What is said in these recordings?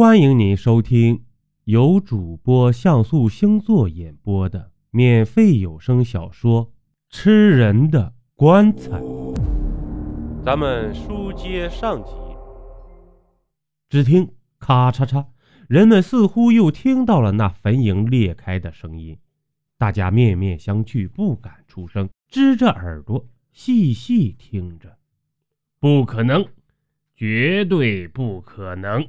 欢迎您收听由主播像素星座演播的免费有声小说《吃人的棺材》。咱们书接上集，只听咔嚓嚓，人们似乎又听到了那坟茔裂开的声音，大家面面相觑，不敢出声，支着耳朵细细听着。不可能，绝对不可能！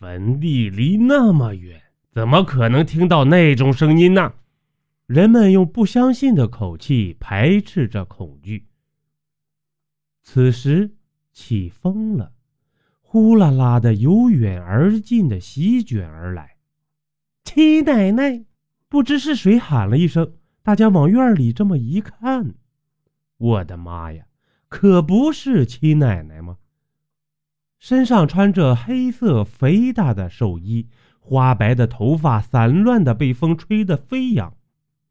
坟地离那么远，怎么可能听到那种声音呢？人们用不相信的口气排斥着恐惧。此时起风了，呼啦啦的由远而近的席卷而来。七奶奶，不知是谁喊了一声，大家往院里这么一看，我的妈呀，可不是七奶奶吗？身上穿着黑色肥大的寿衣，花白的头发散乱的被风吹得飞扬，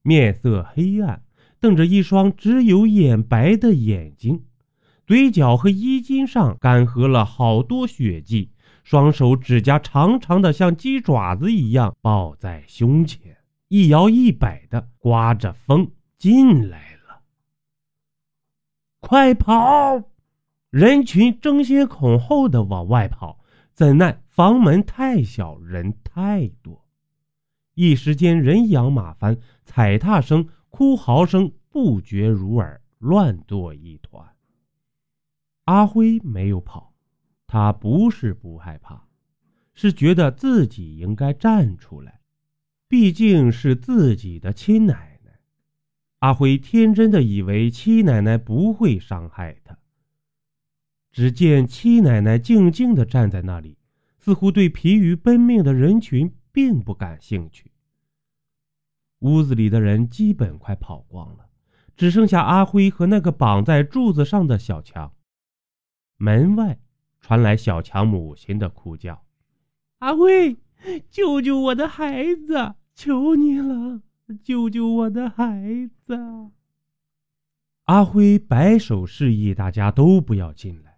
面色黑暗，瞪着一双只有眼白的眼睛，嘴角和衣襟上干涸了好多血迹，双手指甲长长的像鸡爪子一样抱在胸前，一摇一摆的刮着风进来了，快跑！人群争先恐后的往外跑，怎奈房门太小，人太多，一时间人仰马翻，踩踏声、哭嚎声不绝如耳，乱作一团。阿辉没有跑，他不是不害怕，是觉得自己应该站出来，毕竟是自己的亲奶奶。阿辉天真的以为七奶奶不会伤害他。只见七奶奶静静地站在那里，似乎对疲于奔命的人群并不感兴趣。屋子里的人基本快跑光了，只剩下阿辉和那个绑在柱子上的小强。门外传来小强母亲的哭叫：“阿辉，救救我的孩子！求你了，救救我的孩子！”阿辉摆手示意大家都不要进来。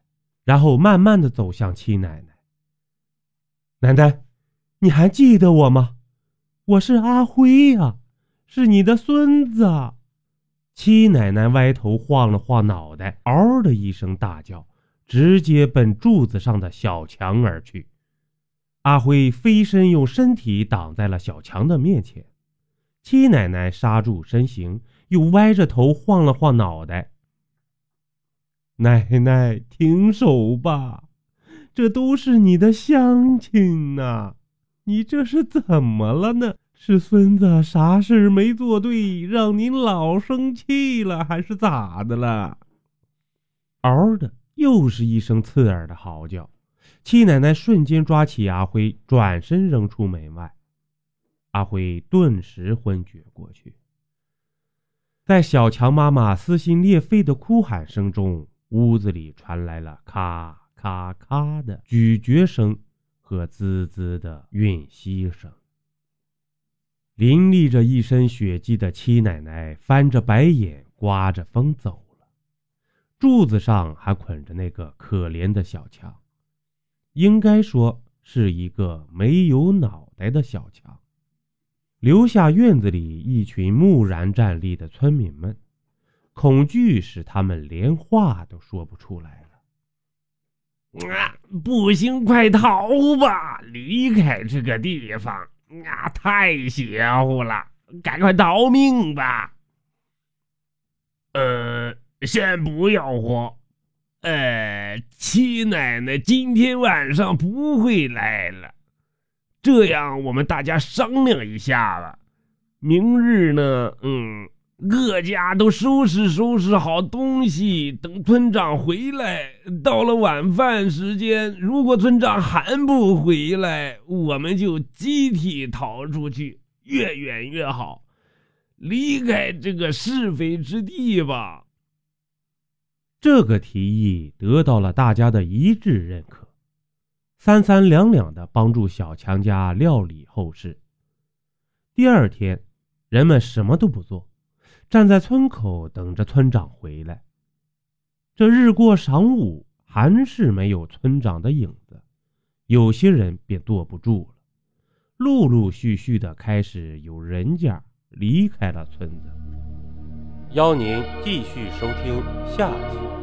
然后慢慢的走向七奶奶。奶奶，你还记得我吗？我是阿辉呀，是你的孙子。七奶奶歪头晃了晃脑袋，嗷的一声大叫，直接奔柱子上的小强而去。阿辉飞身用身体挡在了小强的面前。七奶奶刹住身形，又歪着头晃了晃脑袋。奶奶，停手吧，这都是你的乡亲呐！你这是怎么了呢？是孙子啥事没做对，让您老生气了，还是咋的了？嗷的，又是一声刺耳的嚎叫。七奶奶瞬间抓起阿辉，转身扔出门外。阿辉顿时昏厥过去。在小强妈妈撕心裂肺的哭喊声中。屋子里传来了咔咔咔的咀嚼声和滋滋的吮吸声。淋漓着一身血迹的七奶奶翻着白眼，刮着风走了。柱子上还捆着那个可怜的小强，应该说是一个没有脑袋的小强。留下院子里一群木然站立的村民们。恐惧使他们连话都说不出来了。啊，不行，快逃吧！离开这个地方，啊，太邪乎了！赶快逃命吧！呃，先不要慌。呃，七奶奶今天晚上不会来了。这样，我们大家商量一下吧。明日呢？嗯。各家都收拾收拾好东西，等村长回来。到了晚饭时间，如果村长还不回来，我们就集体逃出去，越远越好，离开这个是非之地吧。这个提议得到了大家的一致认可，三三两两的帮助小强家料理后事。第二天，人们什么都不做。站在村口等着村长回来。这日过晌午，还是没有村长的影子，有些人便坐不住了，陆陆续续的开始有人家离开了村子。邀您继续收听下集。